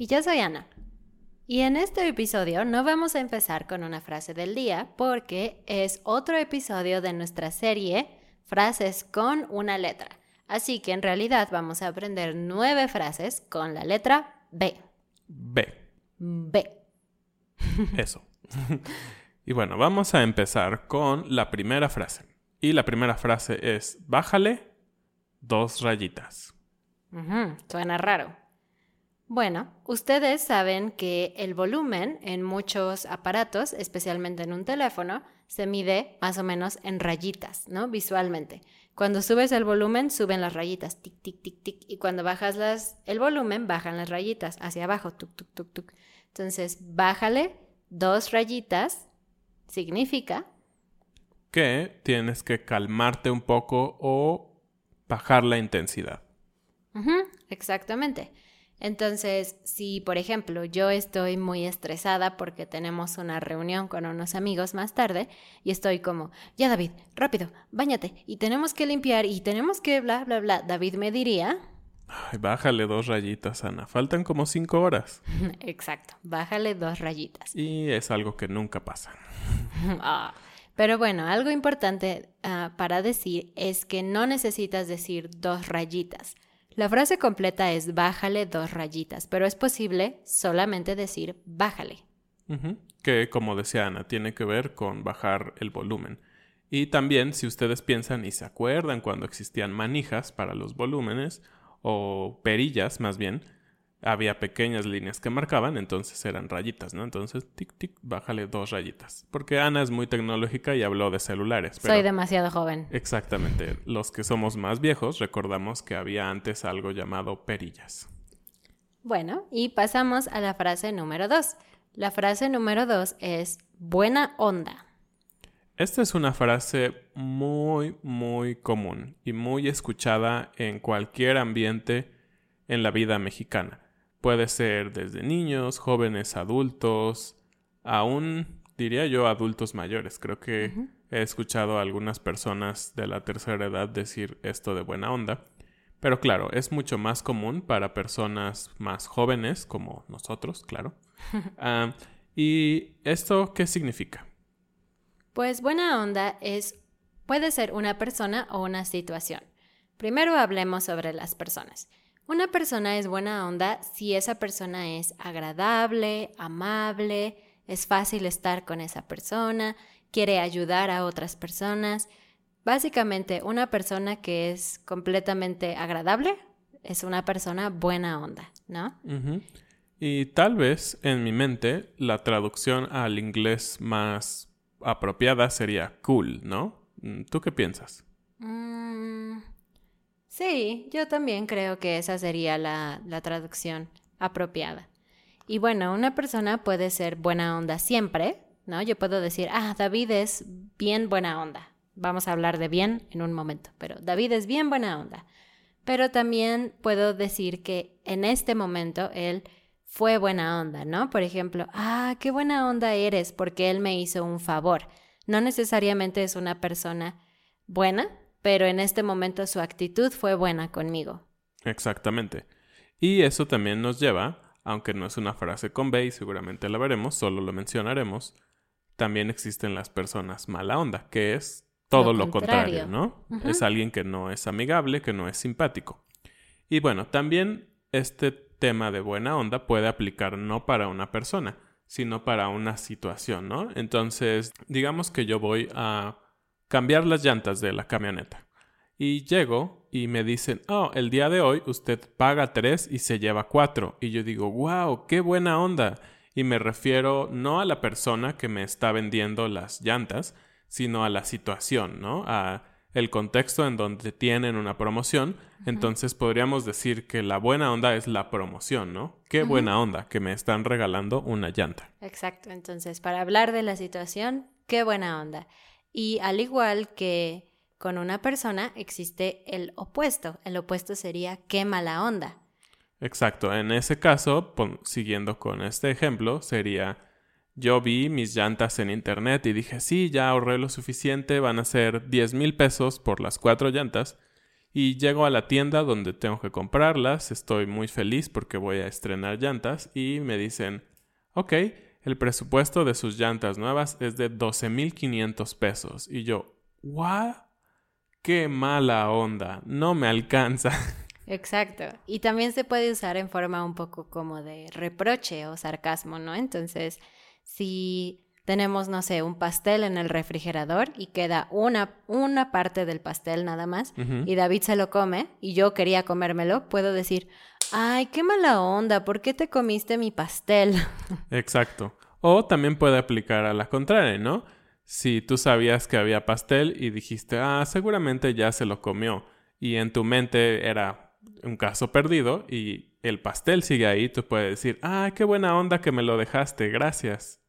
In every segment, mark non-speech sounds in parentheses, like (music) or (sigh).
Y yo soy Ana. Y en este episodio no vamos a empezar con una frase del día porque es otro episodio de nuestra serie Frases con una letra. Así que en realidad vamos a aprender nueve frases con la letra B. B. B. (laughs) Eso. y bueno, vamos a empezar con la primera frase. Y la primera frase es, bájale dos rayitas. Suena raro. Bueno, ustedes saben que el volumen en muchos aparatos, especialmente en un teléfono, se mide más o menos en rayitas, ¿no? Visualmente. Cuando subes el volumen, suben las rayitas, tic, tic, tic, tic. Y cuando bajas las, el volumen, bajan las rayitas hacia abajo, tuk, tuk, tuk, tuk. Entonces, bájale dos rayitas significa Que tienes que calmarte un poco o bajar la intensidad. Exactamente. Entonces, si por ejemplo yo estoy muy estresada porque tenemos una reunión con unos amigos más tarde y estoy como, ya David, rápido, báñate y tenemos que limpiar y tenemos que bla, bla, bla, David me diría, Ay, bájale dos rayitas, Ana. Faltan como cinco horas. (laughs) exacto, bájale dos rayitas. Y es algo que nunca pasa. (laughs) Ah, Pero bueno, algo importante ah, para decir es que no necesitas decir dos rayitas. La frase completa es bájale dos rayitas, pero es posible solamente decir bájale. Que, como decía Ana, tiene que ver con bajar el volumen. Y también, si ustedes piensan y se acuerdan cuando existían manijas para los volúmenes, o perillas más bien, había pequeñas líneas que marcaban, entonces eran rayitas, ¿no? Entonces, tic, tic, bájale dos rayitas. Porque Ana es muy tecnológica y habló de celulares. Pero Soy demasiado joven. Exactamente. Los que somos más viejos recordamos que había antes algo llamado perillas. Bueno, y pasamos a la frase número dos. La frase número dos es buena onda. Esta es una frase muy, muy común y muy escuchada en cualquier ambiente en la vida mexicana. Puede ser desde niños, jóvenes, adultos, aún diría yo adultos mayores. Creo que he escuchado a algunas personas de la tercera edad decir esto de buena onda. Pero claro, es mucho más común para personas más jóvenes como nosotros, claro. (laughs) Ah, ¿Y esto qué significa? Pues buena onda es puede ser una persona o una situación. Primero hablemos sobre las personas. Una persona es buena onda si esa persona es agradable, amable, es fácil estar con esa persona, quiere ayudar a otras personas. Básicamente, una persona que es completamente agradable es una persona buena onda, ¿no? Y tal vez en mi mente la traducción al inglés más apropiada sería cool, ¿no? Mm, ¿Tú qué piensas? Mm, sí, yo también creo que esa sería la, la traducción apropiada. Y bueno, una persona puede ser buena onda siempre, ¿no? Yo puedo decir, ah, David es bien buena onda. Vamos a hablar de bien en un momento, pero David es bien buena onda. Pero también puedo decir que en este momento él fue buena onda, ¿no? Por ejemplo, ah, qué buena onda eres porque él me hizo un favor. No necesariamente es una persona buena, pero en este momento su actitud fue buena conmigo. Exactamente. Y eso también nos lleva, aunque no es una frase con B y seguramente la veremos, solo lo mencionaremos, también existen las personas mala onda, que es todo lo, contrario. ¿no? Es alguien que no es amigable, que no es simpático. Y bueno, también este tema de buena onda puede aplicar no para una persona, sino para una situación, ¿no? Entonces, digamos que yo voy a cambiar las llantas de la camioneta. Y llego y me dicen, oh, el día de hoy usted paga tres y se lleva cuatro. Y yo digo, wow, qué buena onda. Y me refiero no a la persona que me está vendiendo las llantas, sino a la situación, ¿no? A el contexto en donde tienen una promoción. Entonces podríamos decir que la buena onda es la promoción, ¿no? Qué buena onda que me están regalando una llanta. Exacto. Entonces, para hablar de la situación, qué buena onda. Y al igual que con una persona, existe el opuesto. El opuesto sería qué mala onda. Exacto. En ese caso, siguiendo con este ejemplo, sería yo vi mis llantas en internet y dije, sí, ya ahorré lo suficiente, van a ser 10 mil pesos por las cuatro llantas. Y llego a la tienda donde tengo que comprarlas, estoy muy feliz porque voy a estrenar llantas y me dicen, ok, el presupuesto de sus llantas nuevas es de 12.500 pesos. Y yo, ¿what? Qué mala onda, no me alcanza. (laughs) Exacto. Y también se puede usar en forma un poco como de reproche o sarcasmo, ¿no? Entonces, si tenemos, no sé, un pastel en el refrigerador y queda una, una parte del pastel nada más y David se lo come y yo quería comérmelo, puedo decir, ay, qué mala onda, ¿por qué te comiste mi pastel? (laughs) Exacto. O también puede aplicar a la contraria, ¿no? Si tú sabías que había pastel y dijiste, ah, seguramente ya se lo comió y en tu mente era un caso perdido y el pastel sigue ahí, tú puedes decir, ah, qué buena onda que me lo dejaste, gracias.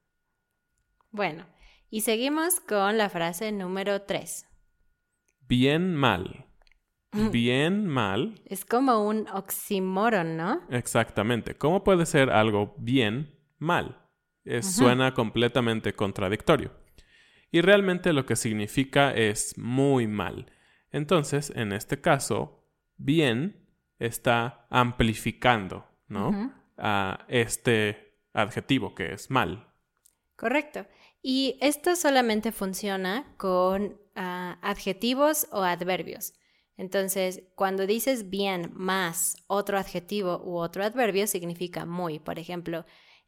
Bueno, y seguimos con la frase número 3. Bien mal. Mm. Bien mal. Es como un oxímoron, ¿no? Exactamente. ¿Cómo puede ser algo bien mal? Suena completamente contradictorio. Y realmente lo que significa es muy mal. Entonces, en este caso, bien está amplificando, ¿no? A este adjetivo que es mal. Correcto. Y esto solamente funciona con ah, adjetivos o adverbios. Entonces, cuando dices bien más otro adjetivo u otro adverbio, significa muy. Por ejemplo,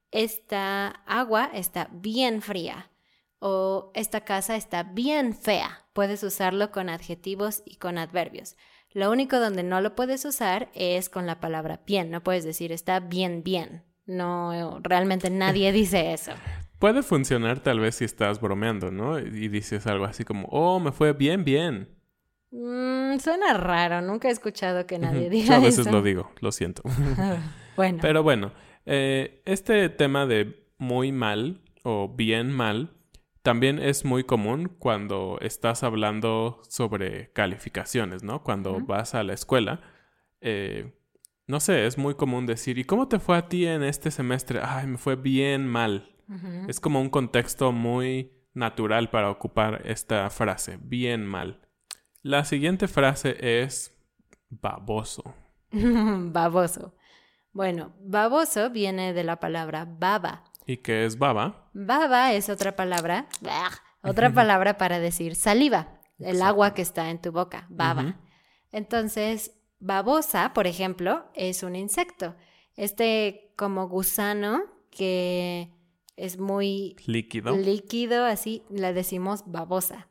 esta agua está bien fría o esta casa está bien fea. Puedes usarlo con adjetivos y con adverbios. Lo único donde no lo puedes usar es con la palabra bien. No puedes decir está bien, bien. No, realmente nadie (laughs) dice eso. Puede funcionar tal vez si estás bromeando, ¿no? Y dices algo así como, oh, me fue bien, bien. Mm, suena raro, nunca he escuchado que nadie diga eso. A veces lo digo, lo siento. (laughs) bueno. Pero bueno, eh, este tema de muy mal o bien mal también es muy común cuando estás hablando sobre calificaciones, ¿no? Cuando vas a la escuela, eh, no sé, es muy común decir, ¿y cómo te fue a ti en este semestre? Ay, me fue bien mal. Es como un contexto muy natural para ocupar esta frase, bien mal. La siguiente frase es baboso. (laughs) baboso. Bueno, baboso viene de la palabra baba. ¿Y qué es baba? Baba es otra palabra, otra (laughs) palabra para decir saliva, el agua que está en tu boca, baba. Entonces, babosa, por ejemplo, es un insecto. Este como gusano que es muy líquido. Líquido, así le decimos babosa.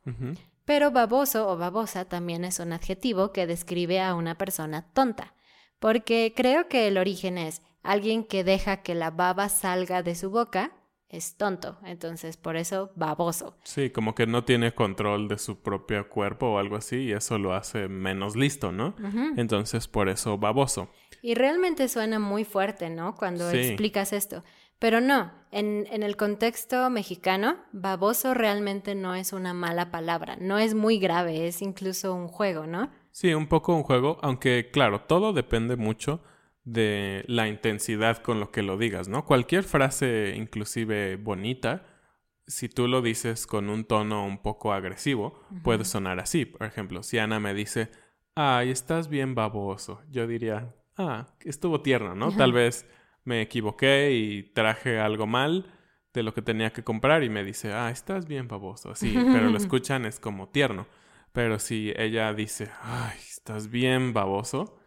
Pero baboso o babosa también es un adjetivo que describe a una persona tonta, porque creo que el origen es alguien que deja que la baba salga de su boca es tonto, entonces por eso baboso. Sí, como que no tiene control de su propio cuerpo o algo así y eso lo hace menos listo, ¿no? Entonces por eso baboso. Y realmente suena muy fuerte, ¿no? Cuando explicas esto. Pero no, en, en, el contexto mexicano, baboso realmente no es una mala palabra, no es muy grave, es incluso un juego, ¿no? Sí, un poco un juego, aunque claro, todo depende mucho de la intensidad con lo que lo digas, ¿no? Cualquier frase, inclusive bonita, si tú lo dices con un tono un poco agresivo, puede sonar así. Por ejemplo, si Ana me dice, ay, estás bien baboso, yo diría, ah, estuvo tierno, ¿no? Tal vez me equivoqué y traje algo mal de lo que tenía que comprar y me dice, ah, estás bien baboso, así, pero lo (laughs) escuchan es como tierno. Pero si ella dice, ay, estás bien baboso,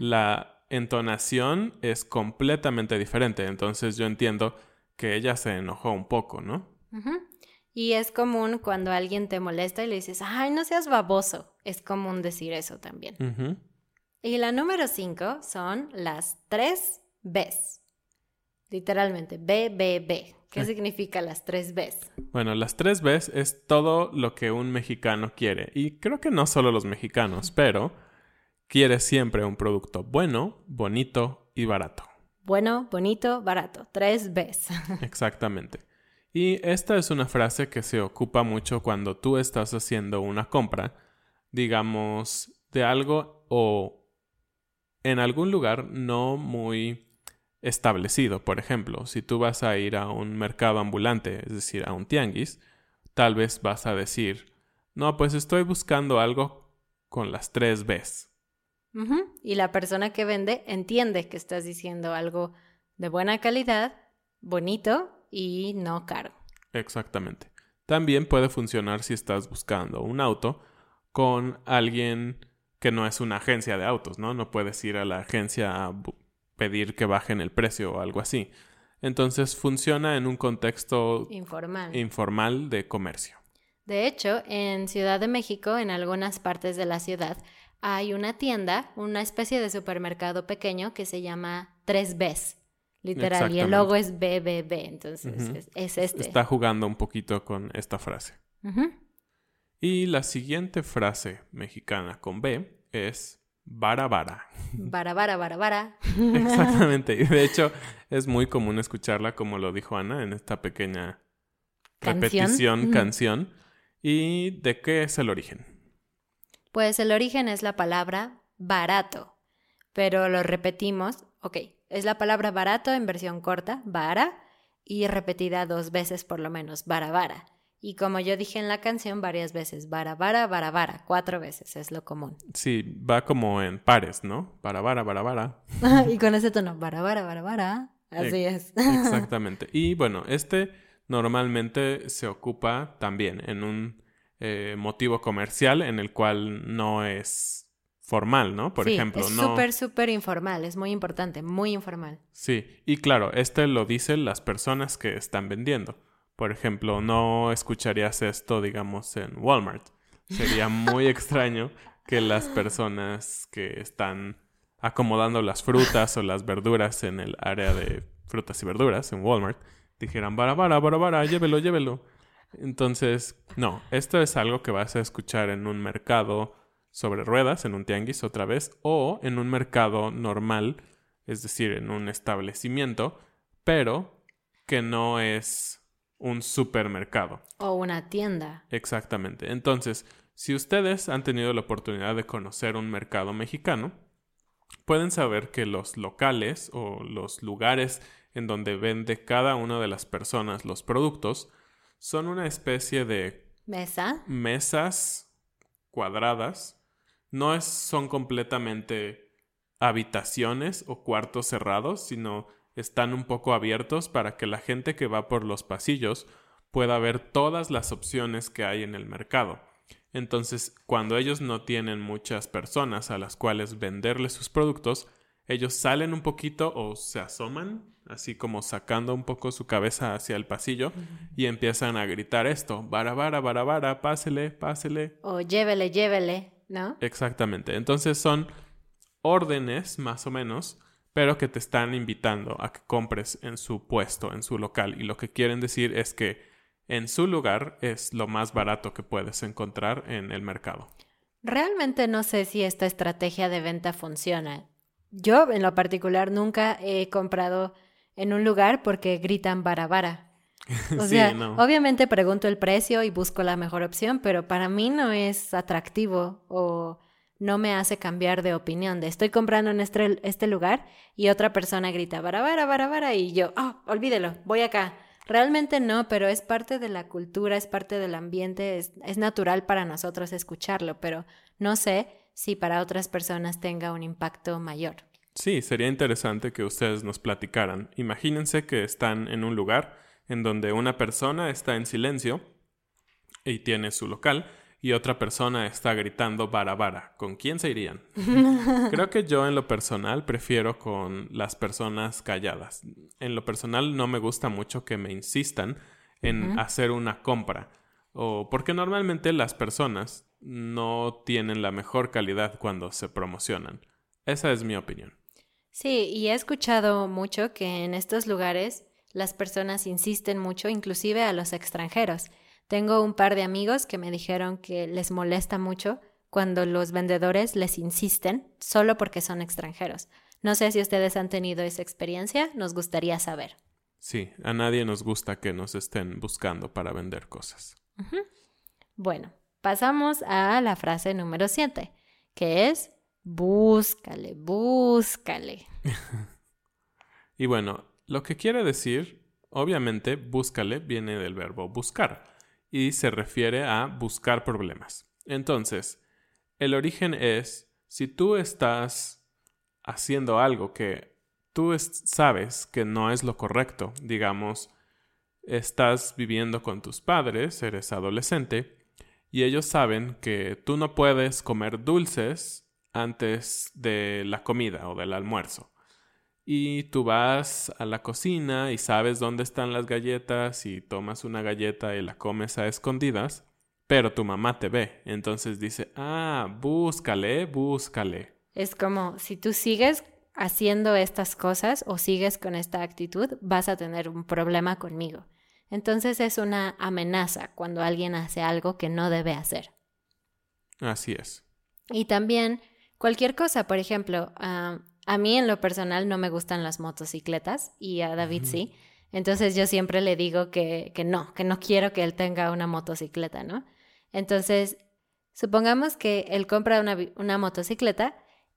la entonación es completamente diferente. Entonces yo entiendo que ella se enojó un poco, ¿no? Y es común cuando alguien te molesta y le dices, ay, no seas baboso. Es común decir eso también. Y la número cinco son las tres Bs. Literalmente, B, B, B. ¿Qué significa las tres Bs? Bueno, las tres Bs es todo lo que un mexicano quiere. Y creo que no solo los mexicanos, pero quiere siempre un producto bueno, bonito y barato. Bueno, bonito, barato. Tres Bs. (laughs) Exactamente. Y esta es una frase que se ocupa mucho cuando tú estás haciendo una compra, digamos, de algo o en algún lugar no muy establecido. Por ejemplo, si tú vas a ir a un mercado ambulante, es decir, a un tianguis, tal vez vas a decir, no, pues estoy buscando algo con las tres Bs. Y la persona que vende entiende que estás diciendo algo de buena calidad, bonito y no caro. Exactamente. También puede funcionar si estás buscando un auto con alguien que no es una agencia de autos, ¿no? No puedes ir a la agencia a pedir que bajen el precio o algo así. Entonces funciona en un contexto informal. informal de comercio. De hecho, en Ciudad de México, en algunas partes de la ciudad, hay una tienda, una especie de supermercado pequeño que se llama 3Bs. Literal, y el logo es BBB, entonces es, este. Está jugando un poquito con esta frase. Y la siguiente frase mexicana con B es Vara vara. Vara vara vara vara. (laughs) Exactamente. Y de hecho es muy común escucharla como lo dijo Ana en esta pequeña repetición, canción. ¿Y de qué es el origen? Pues el origen es la palabra barato, pero lo repetimos, ok, es la palabra barato en versión corta, vara, y repetida dos veces por lo menos, vara vara. Y como yo dije en la canción varias veces, vara, vara, vara, vara, cuatro veces es lo común. (laughs) Sí, va como en pares, ¿no? Para, vara, vara, vara. (laughs) y con ese tono, vara, vara, vara, vara. Así es. (laughs) Exactamente. Y bueno, este normalmente se ocupa también en un eh, motivo comercial en el cual no es formal, ¿no? Por ejemplo, es súper, súper informal, es muy importante, muy informal. Sí, y claro, este lo dicen las personas que están vendiendo. Por ejemplo, no escucharías esto, digamos, en Walmart. Sería muy extraño que las personas que están acomodando las frutas o las verduras en el área de frutas y verduras en Walmart dijeran, bara, bara, bara, bara, llévelo, llévelo. Entonces, no, esto es algo que vas a escuchar en un mercado sobre ruedas, en un tianguis otra vez, o en un mercado normal, es decir, en un establecimiento, pero que no es un supermercado. O una tienda. Exactamente. Entonces, si ustedes han tenido la oportunidad de conocer un mercado mexicano, pueden saber que los locales o los lugares en donde vende cada una de las personas los productos son una especie de mesa. Mesas cuadradas. No es, son completamente habitaciones o cuartos cerrados, sino están un poco abiertos para que la gente que va por los pasillos pueda ver todas las opciones que hay en el mercado. Entonces, cuando ellos no tienen muchas personas a las cuales venderles sus productos, ellos salen un poquito o se asoman, así como sacando un poco su cabeza hacia el pasillo y empiezan a gritar esto, vara, vara, vara, vara, pásele, pásele. O llévele, llévele, ¿no? Exactamente. Entonces son órdenes, más o menos, pero que te están invitando a que compres en su puesto, en su local. Y lo que quieren decir es que en su lugar es lo más barato que puedes encontrar en el mercado. Realmente no sé si esta estrategia de venta funciona. Yo, en lo particular, nunca he comprado en un lugar porque gritan vara vara. (laughs) O sea, obviamente pregunto el precio y busco la mejor opción, pero para mí no es atractivo o no me hace cambiar de opinión de estoy comprando en este, este lugar y otra persona grita vara vara vara vara y yo, oh, olvídelo, voy acá. Realmente no, pero es parte de la cultura, es parte del ambiente, es, natural para nosotros escucharlo, pero no sé si para otras personas tenga un impacto mayor. Sí, sería interesante que ustedes nos platicaran. Imagínense que están en un lugar en donde una persona está en silencio y tiene su local y otra persona está gritando vara vara. ¿Con quién se irían? (laughs) Creo que yo en lo personal prefiero con las personas calladas. En lo personal no me gusta mucho que me insistan en hacer una compra. O porque normalmente las personas no tienen la mejor calidad cuando se promocionan. Esa es mi opinión. Sí, y he escuchado mucho que en estos lugares las personas insisten mucho, inclusive a los extranjeros. Tengo un par de amigos que me dijeron que les molesta mucho cuando los vendedores les insisten solo porque son extranjeros. No sé si ustedes han tenido esa experiencia, nos gustaría saber. Sí, a nadie nos gusta que nos estén buscando para vender cosas. Bueno, pasamos a la frase número 7, que es búscale, búscale. (laughs) y bueno, lo que quiere decir, obviamente, búscale viene del verbo buscar y se refiere a buscar problemas. Entonces, el origen es si tú estás haciendo algo que tú sabes que no es lo correcto, digamos, estás viviendo con tus padres, eres adolescente, y ellos saben que tú no puedes comer dulces antes de la comida o del almuerzo y tú vas a la cocina y sabes dónde están las galletas y tomas una galleta y la comes a escondidas, pero tu mamá te ve, entonces dice, ah, búscale, búscale. Es como si tú sigues haciendo estas cosas o sigues con esta actitud, vas a tener un problema conmigo. Entonces es una amenaza cuando alguien hace algo que no debe hacer. Así es. Y también cualquier cosa, por ejemplo, ah, a mí en lo personal no me gustan las motocicletas y a David sí. Entonces yo siempre le digo que, que, no, que no quiero que él tenga una motocicleta, ¿no? Entonces, supongamos que él compra una, una motocicleta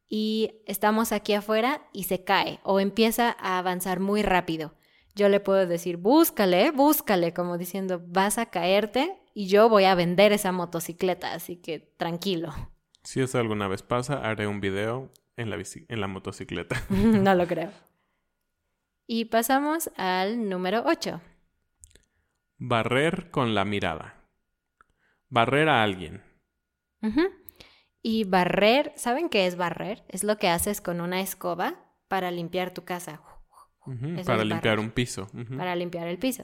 y estamos aquí afuera y se cae o empieza a avanzar muy rápido. Yo le puedo decir, búscale, búscale, como diciendo, vas a caerte y yo voy a vender esa motocicleta, así que tranquilo. Si eso alguna vez pasa, haré un video en la, en la motocicleta. (laughs) no lo creo. Y pasamos al número 8. Barrer con la mirada. Barrer a alguien. Y barrer, ¿saben qué es barrer? Es lo que haces con una escoba para limpiar tu casa. Para limpiar un piso. Para limpiar el piso.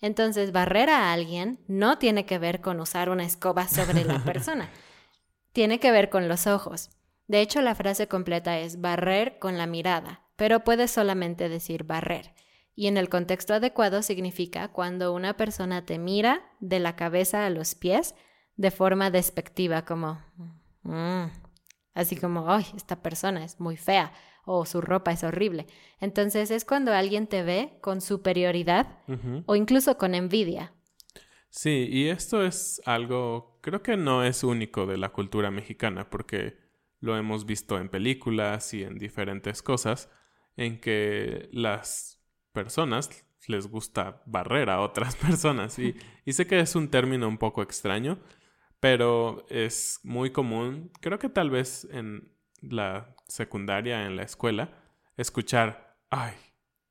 Entonces, barrer a alguien no tiene que ver con usar una escoba sobre la (laughs) persona. tiene que ver con los ojos. De hecho, la frase completa es barrer con la mirada, pero puedes solamente decir barrer. Y en el contexto adecuado significa cuando una persona te mira de la cabeza a los pies de forma despectiva, como, mm", así como, ay, esta persona es muy fea o su ropa es horrible. Entonces es cuando alguien te ve con superioridad o incluso con envidia. Sí, y esto es algo, creo que no es único de la cultura mexicana, porque lo hemos visto en películas y en diferentes cosas, en que las personas les gusta barrer a otras (laughs) personas. Y, y sé que es un término un poco extraño, pero es muy común, creo que tal vez en la secundaria, en la escuela, escuchar, ay,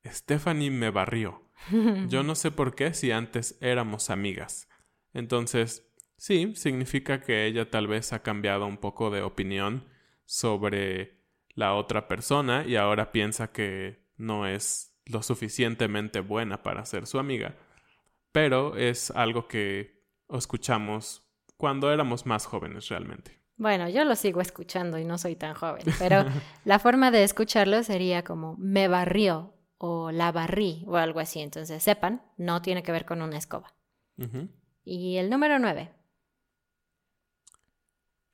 Stephanie me barrió. (laughs) Yo no sé por qué si antes éramos amigas. Entonces, sí, significa que ella tal vez ha cambiado un poco de opinión sobre la otra persona y ahora piensa que no es lo suficientemente buena para ser su amiga. Pero es algo que escuchamos cuando éramos más jóvenes realmente. Bueno, yo lo sigo escuchando y no soy tan joven, pero (laughs) la forma de escucharlo sería como me barrió o la barrí o algo así. Entonces, sepan, no tiene que ver con una escoba. Y el número nueve.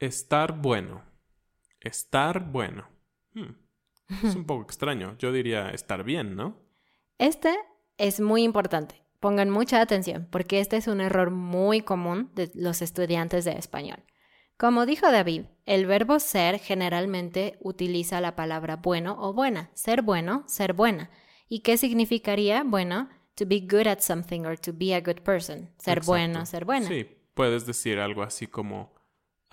Estar bueno. Estar bueno. Hmm. Es un poco extraño. Yo diría estar bien, ¿no? Este es muy importante. Pongan mucha atención porque este es un error muy común de los estudiantes de español. Como dijo David, el verbo ser generalmente utiliza la palabra bueno o buena. Ser bueno, ser buena. ¿Y qué significaría? Bueno, to be good at something or to be a good person. Ser bueno, ser buena. Sí, puedes decir algo así como,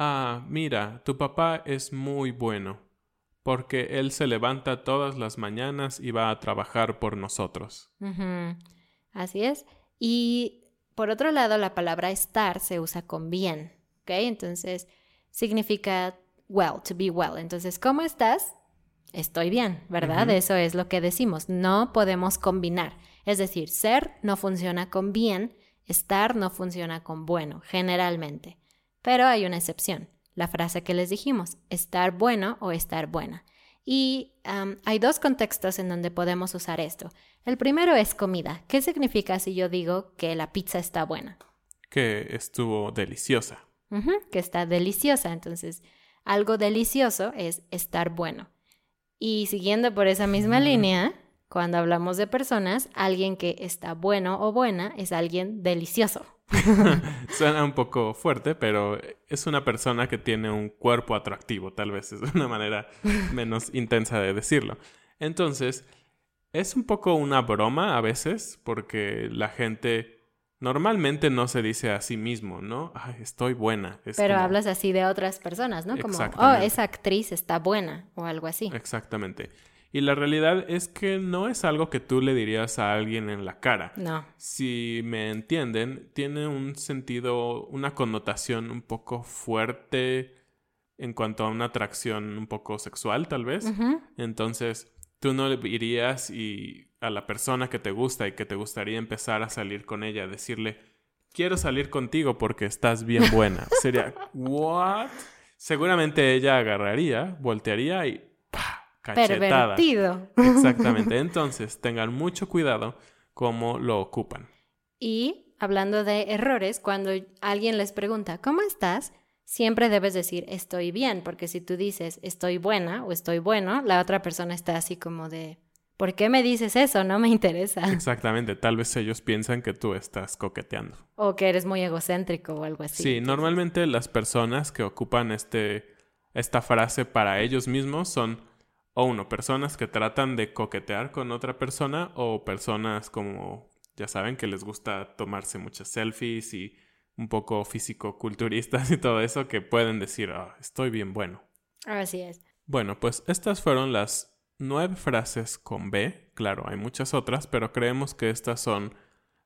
ah, mira, tu papá es muy bueno, porque él se levanta todas las mañanas y va a trabajar por nosotros. Así es. Y por otro lado, la palabra estar se usa con bien. Entonces significa well, to be well. Entonces, ¿cómo estás? Estoy bien, ¿verdad? Eso es lo que decimos. No podemos combinar. Es decir, ser no funciona con bien, estar no funciona con bueno, generalmente. Pero hay una excepción, la frase que les dijimos, estar bueno o estar buena. Y hay dos contextos en donde podemos usar esto. El primero es comida. ¿Qué significa si yo digo que la pizza está buena? Que estuvo deliciosa que está deliciosa. Entonces, algo delicioso es estar bueno. Y siguiendo por esa misma línea, cuando hablamos de personas, alguien que está bueno o buena es alguien delicioso. (laughs) Suena un poco fuerte, pero es una persona que tiene un cuerpo atractivo, tal vez es una manera menos intensa de decirlo. Entonces, es un poco una broma a veces, porque la gente Normalmente no se dice a sí mismo, ¿no? Ay, estoy buena. Pero hablas así de otras personas, ¿no? Como, oh, esa actriz está buena o algo así. Exactamente. Y la realidad es que no es algo que tú le dirías a alguien en la cara. No. Si me entienden, tiene un sentido, una connotación un poco fuerte en cuanto a una atracción un poco sexual, tal vez. Entonces, tú no le irías y a la persona que te gusta y que te gustaría empezar a salir con ella, decirle, quiero salir contigo porque estás bien buena. (laughs) Sería, ¿what? Seguramente ella agarraría, voltearía y. Cachetada. Pervertido. Exactamente. (laughs) Entonces, tengan mucho cuidado cómo lo ocupan. Y hablando de errores, cuando alguien les pregunta, ¿cómo estás? Siempre debes decir estoy bien, porque si tú dices estoy buena o estoy bueno, la otra persona está así como de ¿Por qué me dices eso? No me interesa. Exactamente, tal vez ellos piensan que tú estás coqueteando. O que eres muy egocéntrico o algo así. Sí, normalmente las personas que ocupan este, esta frase para ellos mismos son, o uno, personas que tratan de coquetear con otra persona o personas como, ya saben, que les gusta tomarse muchas selfies y un poco físico-culturistas y todo eso que pueden decir, oh, estoy bien bueno. Así es. Bueno, pues estas fueron las nueve frases con B, claro, hay muchas otras, pero creemos que estas son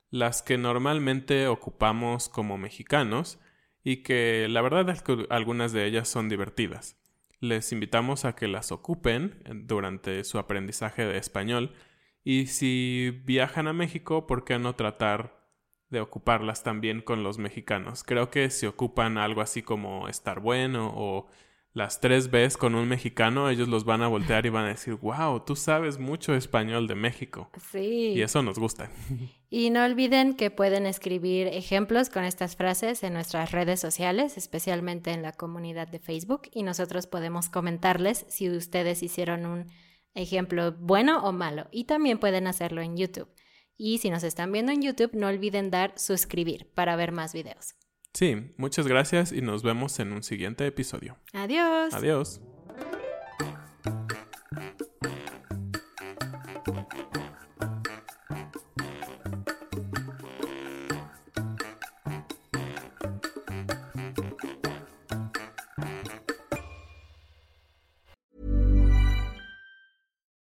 las que normalmente ocupamos como mexicanos y que la verdad es que algunas de ellas son divertidas. Les invitamos a que las ocupen durante su aprendizaje de español y si viajan a México, ¿por qué no tratar de ocuparlas también con los mexicanos? Creo que si ocupan algo así como estar bueno o las tres veces con un mexicano, ellos los van a voltear y van a decir, wow, tú sabes mucho español de México. Sí. Y eso nos gusta. (laughs) Y no olviden que pueden escribir ejemplos con estas frases en nuestras redes sociales, especialmente en la comunidad de Facebook, y nosotros podemos comentarles si ustedes hicieron un ejemplo bueno o malo. Y también pueden hacerlo en YouTube. Y si nos están viendo en YouTube, no olviden dar suscribir para ver más videos. Sí, muchas gracias y nos vemos en un siguiente episodio. Adiós. Adiós.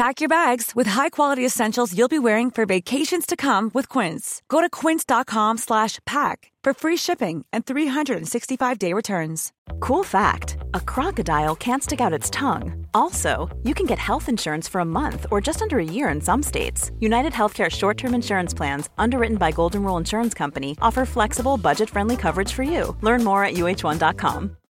Pack your bags with high-quality essentials you'll be wearing for vacations to come with Quince. Go to quince.com slash pack for free shipping and 365-day returns. Cool fact: A crocodile can't stick out its tongue. Also, you can get health insurance for a month or just under a year in some states. United Healthcare short-term insurance plans, underwritten by Golden Rule Insurance Company, offer flexible, budget-friendly coverage for you. Learn more at uh1.com.